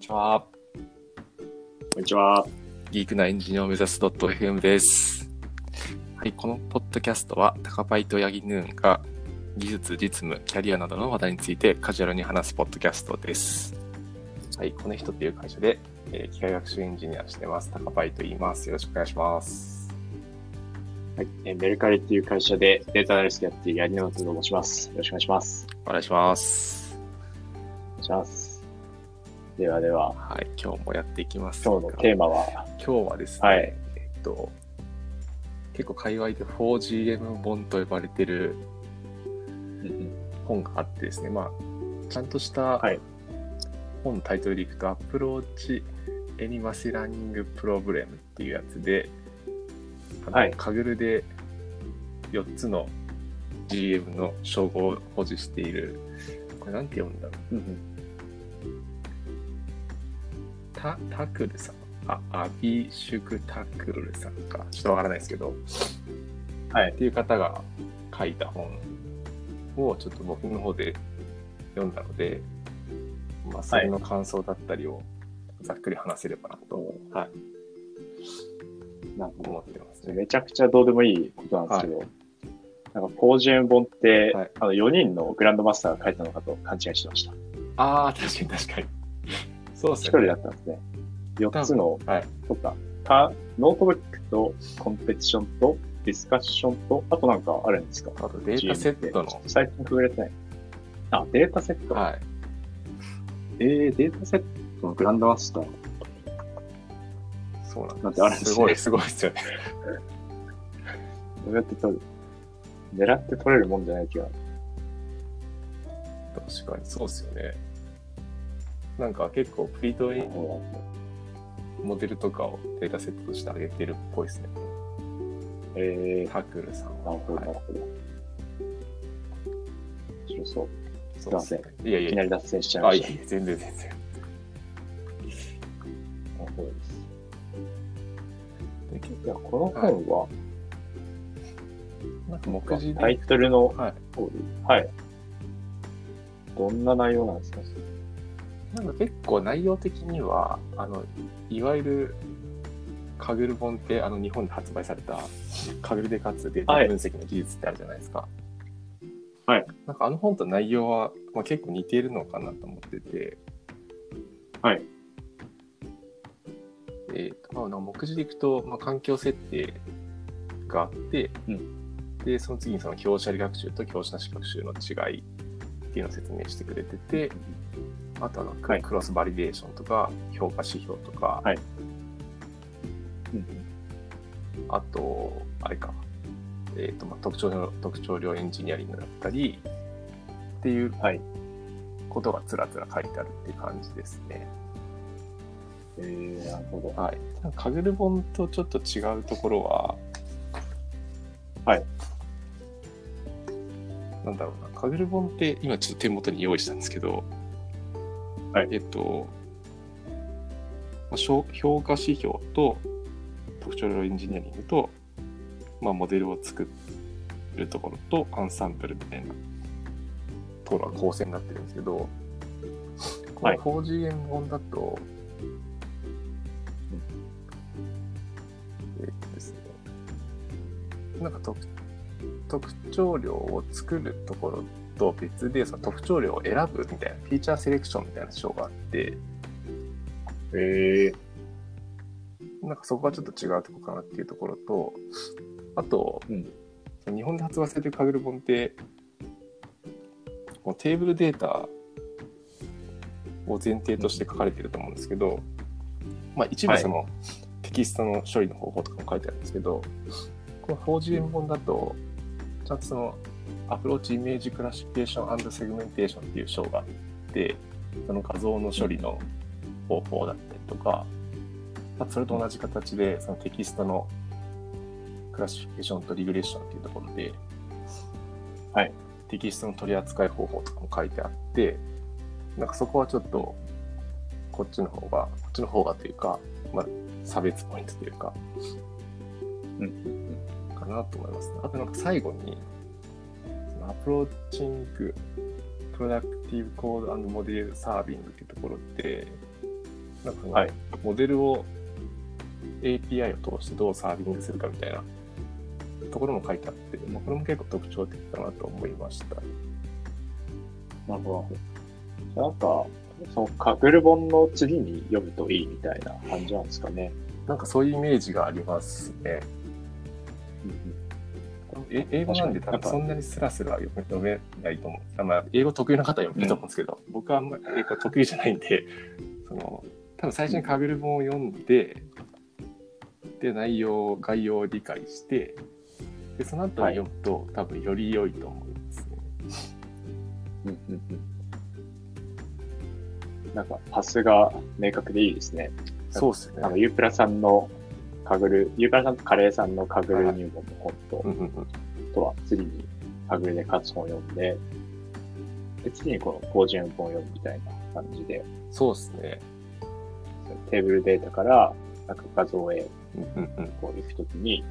にちは。こんにちは。ギークなエンジニアを目指す .fm です。はい、このポッドキャストは、タカパイとヤギヌーンが技術、実務、キャリアなどの話題についてカジュアルに話すポッドキャストです。はい、この人っていう会社で、えー機械学習エンジニアをしてます。タカパイと言います。よろしくお願いします。はい。えーメルカリっていう会社でデータアナリストやっているヤニノートと申します。よろしくお願いします。お願いします。お願いします。ではでは、はい、今日もやっていきます今日のテーマは、今日はですね、はい。えっと、結構界隈で 4GM 本と呼ばれてる本があってですね、まあ、ちゃんとしたはい。本のタイトルでいくと、 Approaching Any Machine Learning Problem っていうやつで、あのはい。 Kaggle で4つの GM の称号を保持している、これなんて読むんだろう。タタクルさん。あ、アビシュクタクルさんか。ちょっとわからないですけど。はいっていう方が書いた本をちょっと僕の方で読んだので、まあ、それの感想だったりをざっくり話せればなと、はい、なんか思もってますね。うめちゃくちゃどうでもいいことなんですけど、なんか、4GM 本って、はいあの、4人のグランドマスターが書いたのかと勘違いしてました。ああ、確かに確かに。そうです1人ね。だったんですね。4つの、はい。とか、かノートブックとコンペティションとディスカッションと、あとなんかあるんですか？あとデータセットの最近触れてない。あ、データセット。はい。えー、データセットのグランドマスター。そうなんです。なんてあるんですねすごい、すごいですよね。どうやって取る？狙って取れるもんじゃない気が。確かに、そうですよね。なんか結構プリートにモデルとかをデータセットとして上げてるっぽいですね。えー、タクルさんは。なるほど、なはるほど。面白そう。い、すいませんそうですねいやいやいきなり脱線しちゃいあ、ました。いえいえ、全然全然。なるほどです。で結いや、この本は、構なんか目次で、タイトルのはい。はい。どんな内容なんですか？なんか結構内容的には、あの、いわゆる、カグル本って、あの、日本で発売された、カグルでかつデータ分析の技術ってあるじゃないですか。はい。なんかあの本と内容は、まあ、結構似ているのかなと思ってて、はい。えーとまあ、目次でいくと、まあ、環境設定があって、うんで、その次にその教師あり学習と教師なし学習の違いっていうのを説明してくれてて、あとはクロスバリデーションとか、評価指標とか、はいうんあと、あれか、えっ、と、まあ、特徴の、特徴量エンジニアリングだったり、っていうはい。ことがつらつら書いてあるっていう感じですね。えー、なるほど。はい。ただカグル本とちょっと違うところは、はい。なんだろうな、カグル本って今ちょっと手元に用意したんですけど、はい。えっと、まあ評評価指標と特徴量エンジニアリングと、まあ、モデルを作るところとアンサンブルみたいなところが構成になってるんですけど、このはい。4GM 本だと、えっとですね、なんか特特徴量を作るところと別でその特徴量を選ぶみたいな、フィーチャーセレクションみたいな章があって、えー、なんかそこがちょっと違うところかなっていうところと、あと、うん。日本で発売されてる Kaggle 本って、このテーブルデータを前提として書かれてると思うんですけど、まあ一部そのテキストの処理の方法とかも書いてあるんですけど、この 4GM 本だと、ちゃんとその Approaching Image Classification Segmentation っていう章があって、その画像の処理の方法だったりとか、まあ、それと同じ形で、そのテキストのクラシフィケーションとリグレッションっていうところで、はい。テキストの取り扱い方法とかも書いてあって、なんかそこはちょっと、こっちの方が、こっちの方がというか、まあ、差別ポイントというか、うん。かなと思いますね。あとなんか最後に、アプローチング、プロダクティブコードモデルサービングっていうところって、なんかそのはいモデルを API を通してどうサービングするかみたいなところも書いてあって、まあ、これも結構特徴的かなと思いました。なるほど。なんか、そのカグル本の次に読むといいみたいな感じなんですかね。なんかそういうイメージがありますね。え英語なんで多分そんなにスラスラ読めないと思う。あまあ、英語得意な方は読めると思うんですけど、僕はあんまり英語得意じゃないんで、その、多分最初にカグル本を読んで、で、内容、概要を理解して、で、その後に読むと、多分より良いと思いますね。うんうんうんなんか、パスが明確でいいですね。そうっすねあ。の、ユープラさんのカグル、ユープラさんとカレーさんのカグル入門の本と、うんうんうん。とは次にカグルで勝つ本を読んで、で、次にこの標準本を読むみたいな感じで、そうっすね。テーブルデータからなんか画像へうんうんうん。こう行くときに、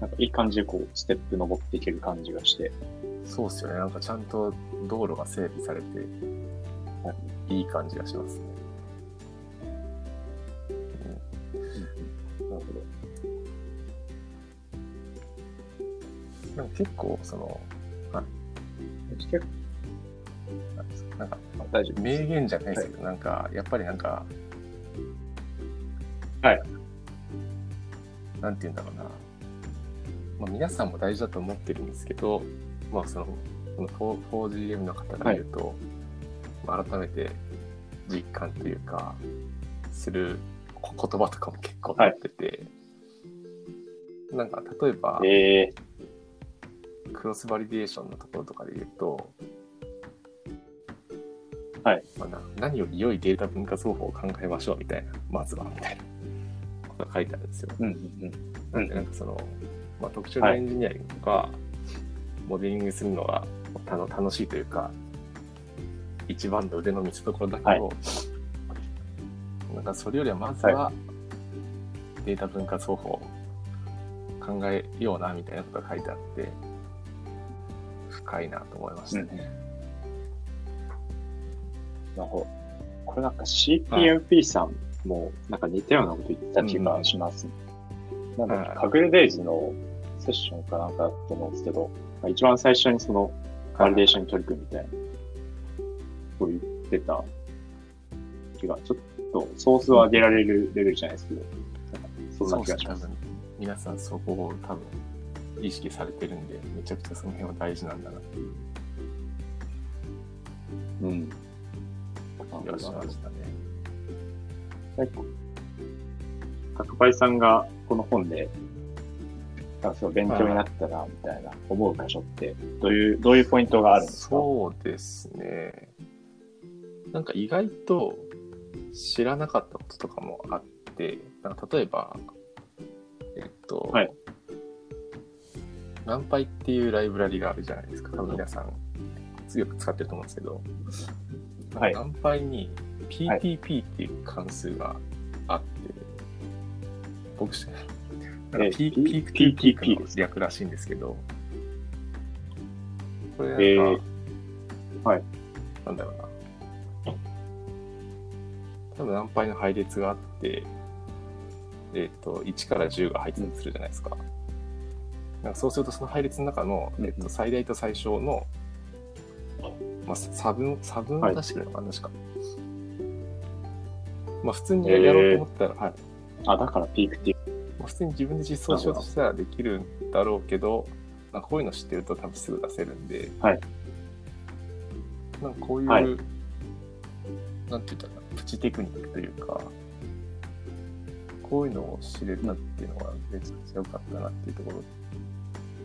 なんかいい感じでこう、ステップ登っていける感じがして、そうっすよね。なんかちゃんと道路が整備されて、いい感じがしますね。なるほなんか結構、その、ど。結構、なんか大丈夫。名言じゃないですけど、なんか、やっぱりなんか、はい。なんて言うんだろうな。まあ、皆さんも大事だと思ってるんですけど、まあ、その、この 4- 4GM の方が言うと、まあ、改めて実感というか、するこ言葉とかも結構載ってて、なんか、例えば、ええクロスバリデーションのところとかで言うと、はい。まあ、な何より良いデータ分割方法を考えましょうみたいな、まずは、みたいなことが書いてあるんですよ。うんうんなんで、なんかその、まあ、特徴のエンジニアリングとか、モデリングするのがたの楽しいというか、一番の腕の見せ所だけど、なんかそれよりはまずは、データ分割方法を考えような、みたいなことが書いてあって、深いなと思いましたね。なるほど。これなんか CPMP さんもなんか似たようなこと言ってた気がしますね。なんだっけ、はいカグルデイズのセッションかなんかだと思うんですけど、まあ一番最初にそのバリデーションに取り組むみたいな、そう言ってた気が、ちょっとソースを上げられるレベルじゃないですけど、なんかそんな気がします。皆さんそこを多分意識されてるんで、めちゃくちゃその辺は大事なんだなっていううん。気がしましたね。なんか角配さんがこの本で、勉強になったな、みたいな思う箇所って、どういう、どういうポイントがあるんですか？そうですね。なんか意外と知らなかったこととかもあって、なんか例えば、えっと、はいナンパイっていうライブラリがあるじゃないですか。多分皆さんよく使ってると思うんですけど、はいナンパイに PTP っていう関数があって、僕しな P- ピーク TP PTP の略らしいんですけど、これなんか、えーはい。なんだろうな。多分何倍の配列があって、えっ、と、1から10が配列するじゃないですか。なんかそうするとその配列の中の、うんえっと、最大と最小の、まあ、差分、差分を出してくれるのかな、確か。まあ普通にやろうと思ったら、はい。あ、だからピークっていう。まあ、普通に自分で実装しようとしたらできるんだろうけど、なんかこういうの知ってると多分すぐ出せるんで、はいなんかこういう、はいなんて言ったらプチテクニックというか、こういうのを知れたっていうのはめちゃくちゃ良かったなっていうところ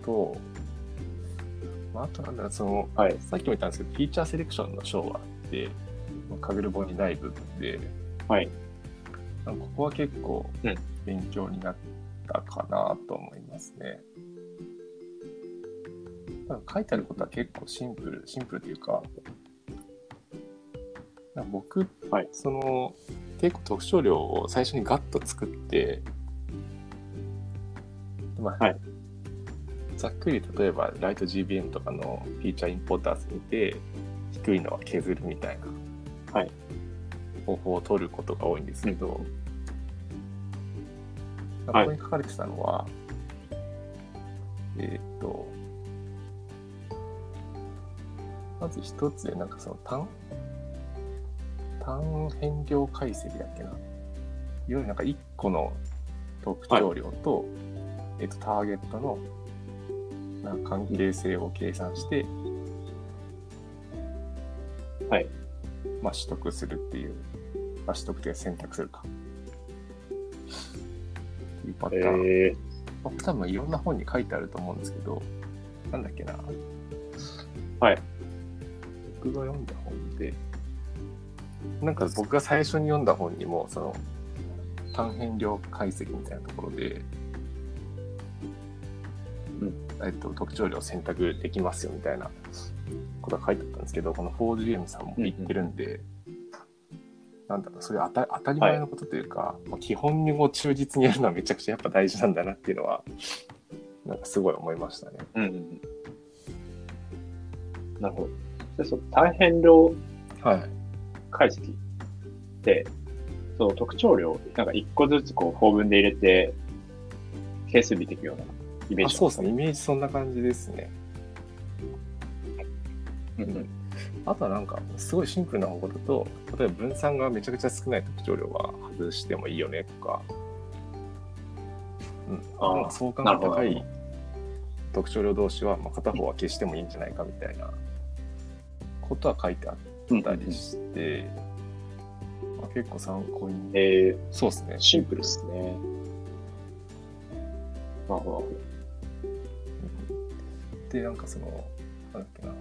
と、まあ、あとなんだろう、その、はい。さっきも言ったんですけど、フィーチャーセレクションの章があって、まあカグル本にない部分で、はい。ここは結構うん勉強になったかなと思いますね。なんか書いてあることは結構シンプル、シンプルというか、か僕、はいその、結構特徴量を最初にガッと作って、まあはいざっくり例えばライト GBM とかのフィーチャーインポーターズ見て、低いのは削るみたいな。はい方法を取ることが多いんですけど、こはいこに書かれてたのは、えーっと、まず一つで、なんかその単、単変量解析だっけな？いわゆるなんか一個の特徴量と、えっと、ターゲットのな関係性を計算して、はい。まあ、取得するっていう、まあ、取得で選択するか。っていうパターン。えまあ多分いろんな本に書いてあると思うんですけど、なんだっけな。はい。僕が読んだ本で、なんか僕が最初に読んだ本にも、その、単変量解析みたいなところで、うんえっと、特徴量を選択できますよみたいなことが書いてあったんですけど、この 4GM さんも言ってるんで、なんだろう、それ当た当たり前のことというか、まあ基本にも忠実にやるのはめちゃくちゃやっぱ大事なんだなっていうのは、なんかすごい思いましたね。ー、うんうんうん。なるほど。で、その単変量はい。解析って、その特徴量、なんか一個ずつこう、法文で入れて、係数見ていくようなイメージあそうですね。イね。メージそんな感じですね。うんうんあとはなんか、すごいシンプルな方法だと、例えば分散がめちゃくちゃ少ない特徴量は外してもいいよねとか、うん、あ相関が高い特徴量同士は、まあ、片方は消してもいいんじゃないかみたいなことは書いてあったりして、まあ、結構参考に、えそうですねー、。シンプルですね。なるほど。で、なんかその、なんだっけな。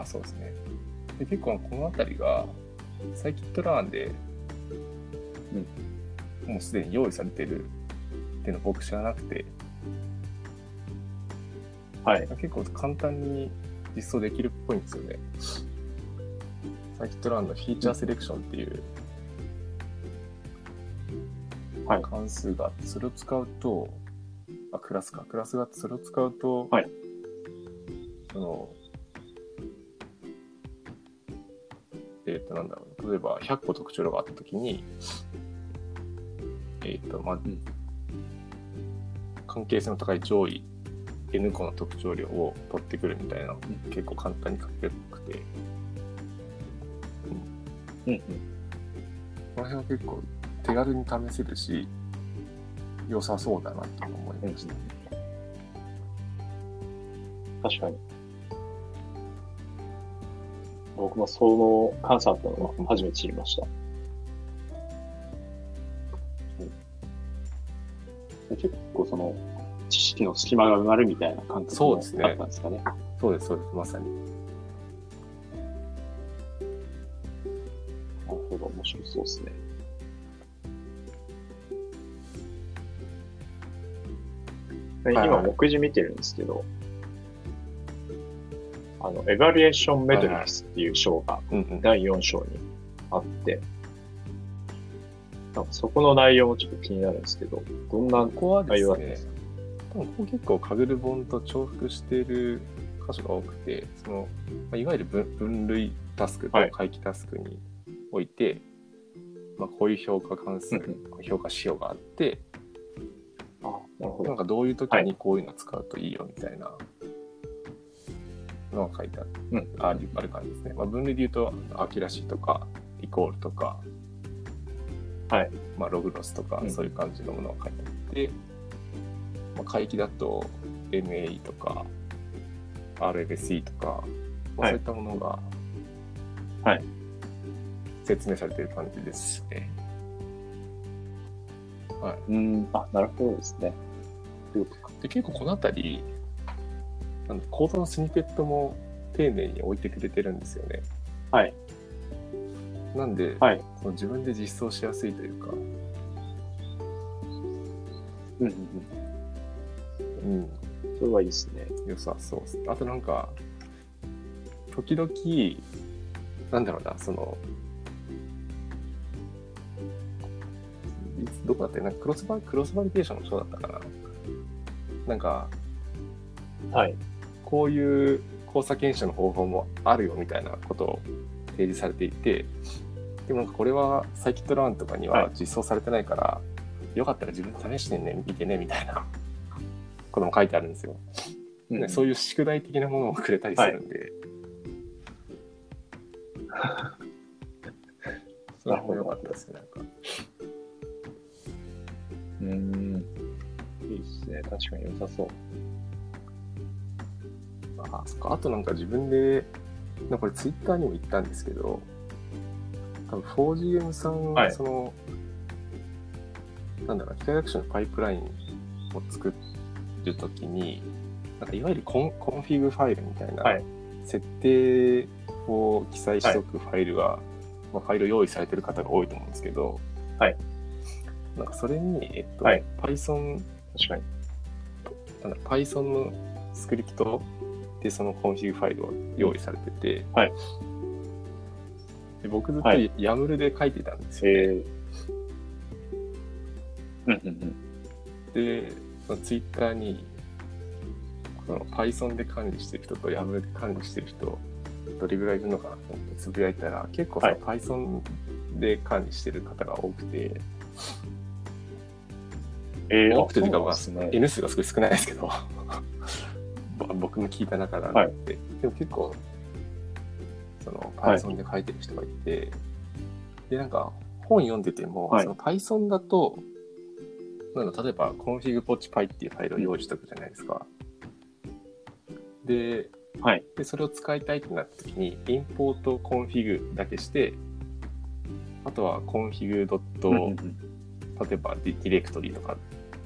あ、そうですね。で、結構このあたりが、サイキットラーンで、もうすでに用意されてるっていうのを僕知らなくて、はい。結構簡単に実装できるっぽいんですよね。サイキットラーンのフィーチャーセレクションっていうはい関数があって、それを使うと、あ、クラスか。クラスがあって、それを使うと、はいその、えっ、と、なんだろう。例えば、100個特徴量があったときに、えっ、と、まあ、ん関係性の高い上位 N 個の特徴量を取ってくるみたいな、結構簡単に書けるくて、うんうん。この辺は結構手軽に試せるし、良さそうだなと思いました。確かに。僕もその監査あったのは初めて知りました。で結構その知識の隙間が埋まるみたいな感覚もそうですねあったんですかね。そうです、そうです、まさに。なるほど、面白そうですね。今、目次見てるんですけど、あの、エバリエーションメトリックスっていう章が。第4章にあって、そこの内容もちょっと気になるんですけど、どんな内容だったんですか、多分ここ結構カグル本と重複している箇所が多くて、その、まあ、いわゆる分分類タスクとはい。回帰タスクにおいて、まあ、こういう評価関数、評価指標があって、あ、なんかどういう時はにこういうの使うといいよみたいなのが書いてある,、うんあるある感じですね。まあ、分類で言うと、 accuracy とか、 recall とか、はい。まあ、 log loss とかう、んそういう感じのものが書いてあって、まあ、回帰だと MAE とか、 RMSE とか、まあ、はいそういったものが、はい説明されている感じですね。はい。うん、あ、なるほどですね。ということかで、結構このあたり、なんだコードのスニペットも丁寧に置いてくれてるんですよね。はい。なんで、はい。その自分で実装しやすいというか、うんうんうん、うん。それはいいですね。良さそうです。あとなんか、時々、なんだろうな、その、どこだったなんかクロスバクロスバリデーションの章だったかな。なんか、はい。こういう交差検証の方法もあるよみたいなことを提示されていて、でもなんかこれはサイキットランとかには実装されてないから、よかったら自分で試してね、見てね、みたいな ことも書いてあるんですよ。うんねそういう宿題的なものをくれたりするんで、それも良かったですね、なんか。うん。ね。確かに良さそう。あそっかあとなんか自分で、なんかこれツイッターにも言ったんですけど、多分 4GM さん、はいその、なんだろう、機械学習のパイプラインを作るときに、なんかいわゆるコン config ファイルみたいな、はい設定を記載しておくファイルが、まあ、ファイルを用意されてる方が多いと思うんですけど、はいなんかそれに、えっと、はい Python 確かに。なんだ Python のスクリプトでその config ファイルを用意されてて、はい。で僕ずっとはい。YAML で書いてたんですよ、えー。うんうんうん。で、その Twitter にその Python で管理してる人と YAML で管理してる人どれぐらいいるのかなと思ってつぶやいたら結構その Python で管理してる方が多くて、えー、多くてというか、ね。N 数がすごい少ないですけど、ぼ僕も聞いた中なんで、はい。でも結構、そのはい。Python で書いてる人がいて、で、なんか本読んでても、はい。その Python だと、なんだ例えば config.py っていうファイルを用意しておくじゃないですか。で、はい。でそれを使いたいってなった時に、 import config だけして、あとは config. 例えばディレクトリとか、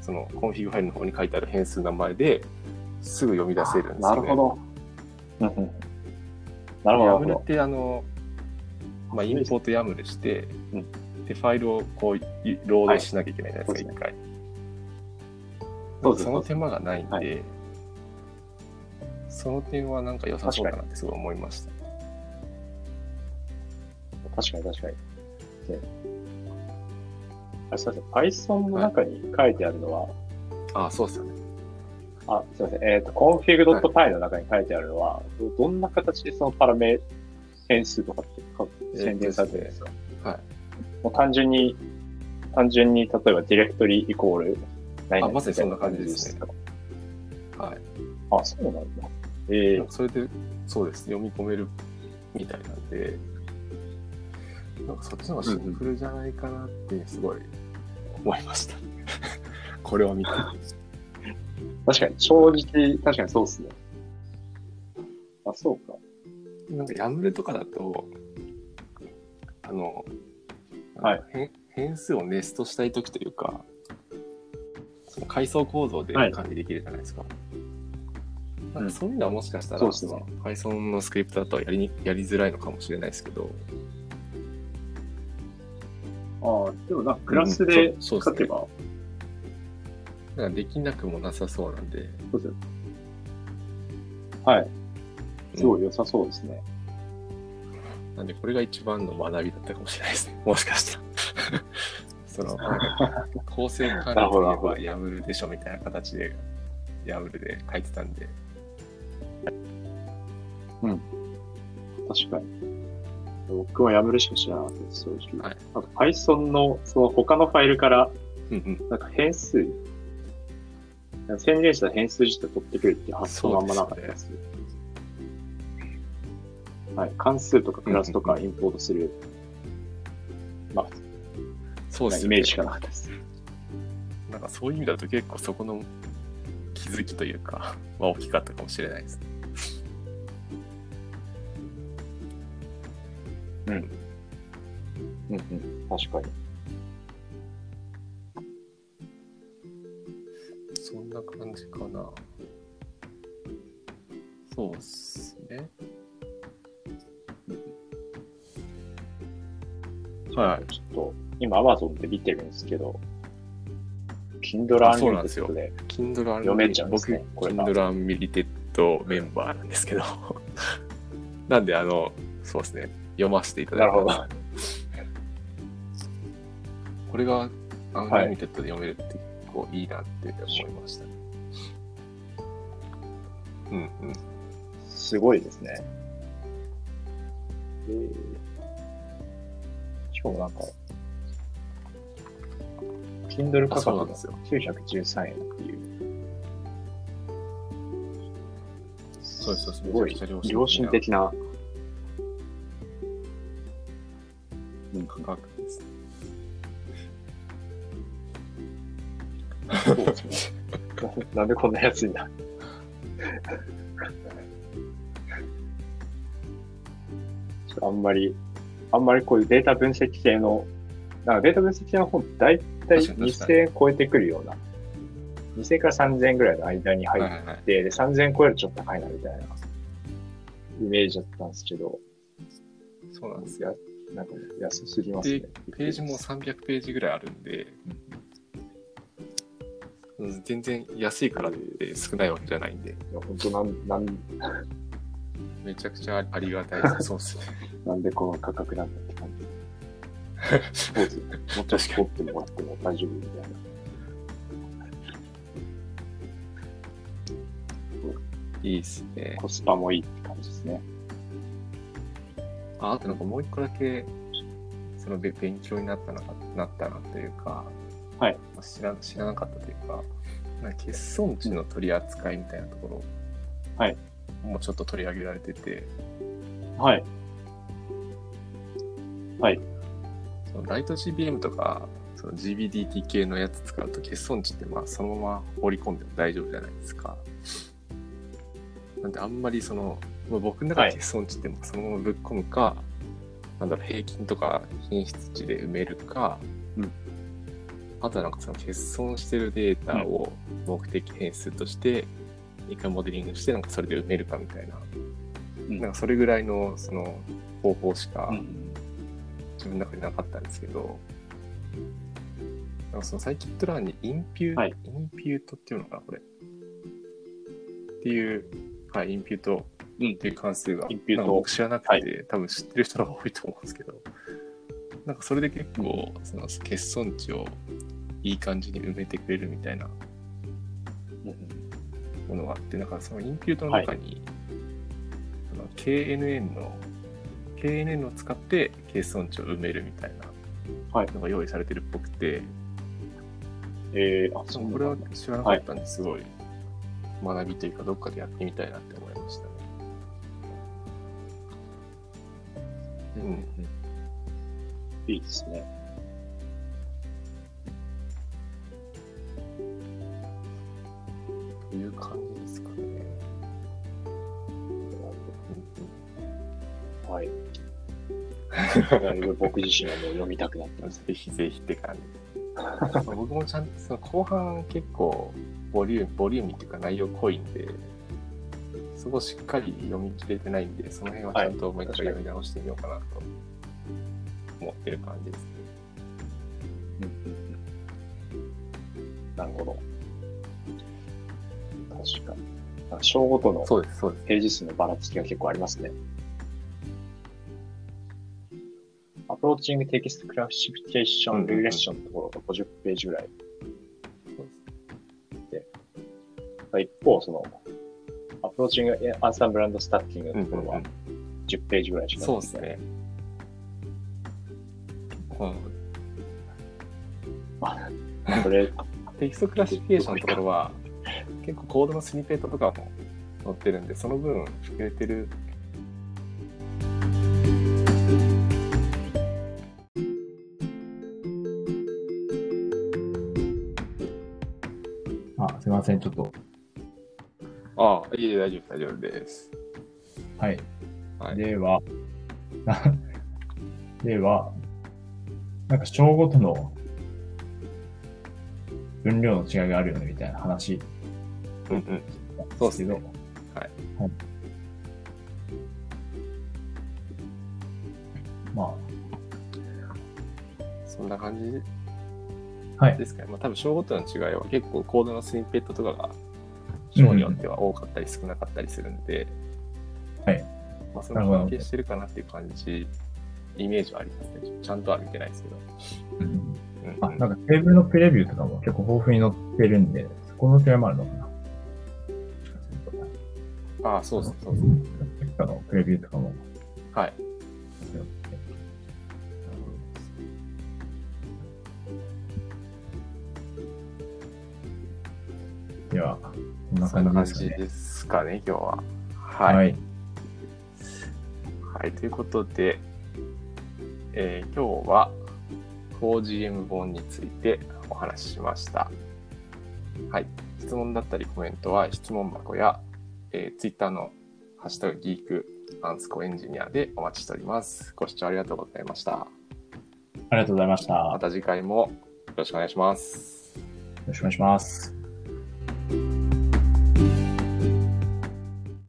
その config ファイルの方に書いてある変数名前ですぐ読み出せるんですよ、ね。なるほど。なるほど。YAML っどてあの、まあ、インポート YAML して、うんで、ファイルをこう、いロードしなきゃいけないじゃないですか、一、回。そうその手間がないんで、はいその点はなんか良さそうだなってすごい思いました。確かに確かに。であすみません。Python の中に書いてあるのは、ああ、そうですよね。あ、すみません。えっ、と、config.py の中に書いてあるのは、どどんな形でそのパラメ変数とかってか宣言されてるんですか、はい。もう単純に、単純に、例えばディレクトリイコール何々あまさにそんな感じですねはい。あ、そうなんだ。ええそれで、そうです。読み込めるみたいなんで、なんかそっちの方がシンプルじゃないかなってすごい思いました。これを見て。確かに、正直、確かにそうですね。あ、そうか。なんか、ヤムルとかだと、あの、はい変変数をネストしたいときというか、その階層構造ではい管理できるじゃないですか。なんかそういうのはもしかしたら、そうですねその Python のスクリプトだとやりにやりづらいのかもしれないですけど、ああ、でもなんかクラスうでんそうそうですね書けば、なんかできなくもなさそうなんで、そうですよ。はい。すごい良さそうですね。なんでこれが一番の学びだったかもしれないですね。もしかしたら。その、構成管理といえばヤムルでしょみたいな形で、ヤムルで書いてたんで、確かに。僕はやめるしか知らなかったです、正直。はいあと Python のその他のファイルから。なんか変数、宣言した変数自体取ってくるっていう発想があんまなかったです。はい。関数とかクラスとかインポートする、まあ、そうですよねイメージしかなかったです。なんかそういう意味だと結構そこの気づきというか、は大きかったかもしれないですね。うんうん。確かに。そんな感じかな。そうっすね。はい。ちょっと、今 Amazon で見てるんですけど、Kindle あそうなんですよ Unlimited で Kindle 読めちゃうんですね僕、これが Kindle Unlimited メンバーなんですけど、なんで、あの、そうですね、読ませていただいたんですなるこれが Unlimited で読めるって結構いいなって思いましたね。うんうん。すごいですね。えーしかもなんか、Kindle 価格があそうなんですよ913円っていう。そうですそうですすごい良心的なななんでこんな安いんだあんまり、あんまりこういうデータ分析系の、なんかデータ分析系の本、だいたい確かに確か2000円超えてくるような、2000円から3000円ぐらいの間に入っはいはいはい。て、で3000円超えるとちょっと高いなみたいなイメージだったんですけど、そうなんですよ。やなんか安すぎますねで。ページも300ページぐらいあるんで、うん、全然安いからって少ないわけじゃないんで、いや本当なん、なん、めちゃくちゃありがたいです。そうですね。なんでこの価格なんだって感じ。スポーツ、もうちょっと取ってもらっても大丈夫みたいな。いいですね。コスパもいいって感じですね。ああとなんかもう一個だけ、そのべ勉強になったななったなというか、はい。まあ知ら知らなかったというか、なんか欠損値の取り扱いみたいなところ、はい。もうちょっと取り上げられてて、はい。そのライト GBM とか、その GBDT 系のやつ使うと欠損値ってまあそのまま放り込んでも大丈夫じゃないですか。なんであんまりその、まあ、僕の中で欠損値ってもうそのままぶっ込むか、なんだろう、平均とか品質値で埋めるか、うんあとはなんかその欠損してるデータを目的変数として、一回モデリングして、なんかそれで埋めるかみたいな、うん。なんかそれぐらいのその方法しか、うん。自分の中になかったんですけど、なんかそのサイキットランにインピュー、はい。インピュートっていうのかな、これ。っていう、はい、インピュートうん。っていう関数が、インピュー僕知らなくて、は多分知ってる人が多いと思うんですけど、なんかそれで結構、その欠損値をいい感じに埋めてくれるみたいなものがあって、なんかそのインピュートの中に、その KNN の、KNN を使って欠損値を埋めるみたいはない。のが用意されてるっぽくて、えー、あ、そうこれは知らなかったんですごい学びというか、どっかでやってみたいなって思いましたね。うん、いいですね。だいぶ僕自身はもう読みたくなってます。ぜひぜひって感じです。僕もちゃんとその後半結構ボリューム、ボリューミーっていうか内容濃いんで、そこしっかり読み切れてないんで、その辺はちゃんともう一回読み直してみようかなと思ってる感じですね。なるほど。確かに。章ごとのそうです、そうです。ページ数のばらつきが結構ありますね。Approaching Text Classification、うんうんうんレッションのところが50ページぐらい。で、一方、その、 Approaching Ensembling and Stacking のところは10ページぐらいしかそうですね。うんこれ、 Text Classification のところは、結構コードのスニペットとかも載ってるんで、その分、膨れてる。あ、すいません、ちょっと。ああ、いえ、大丈夫、大丈夫です。はい。はい。では、な では、なんか章ごとの分量の違いがあるよねみたいな話うんうん。そうですけど、はい。はい。まそんな感じ？ですかね。まあ多分章ごとの違いは結構コードのスニペットとかが章によっては多かったり少なかったりするんで、はい。まあその関係してるかなっていう感じ、イメージはありますね。ちゃんとは見てないですけど。うんうんあ、うんなんかテーブルのプレビューとかも結構豊富に載ってるんで、そこの違いもあるのかな。ああ、そうそうです。結果のプレビューとかもはい。では、こんな感じですかね。ですかね、今日は。はい。はい。はい、ということで、えー今日は 4GM 本についてお話ししました。はい、質問だったりコメントは質問箱や、えー、Twitter のハッシュタグギークアンスコエンジニアでお待ちしております。ご視聴ありがとうございました。ありがとうございました。よまた次回もよろしくお願いします。ろしくお願いします。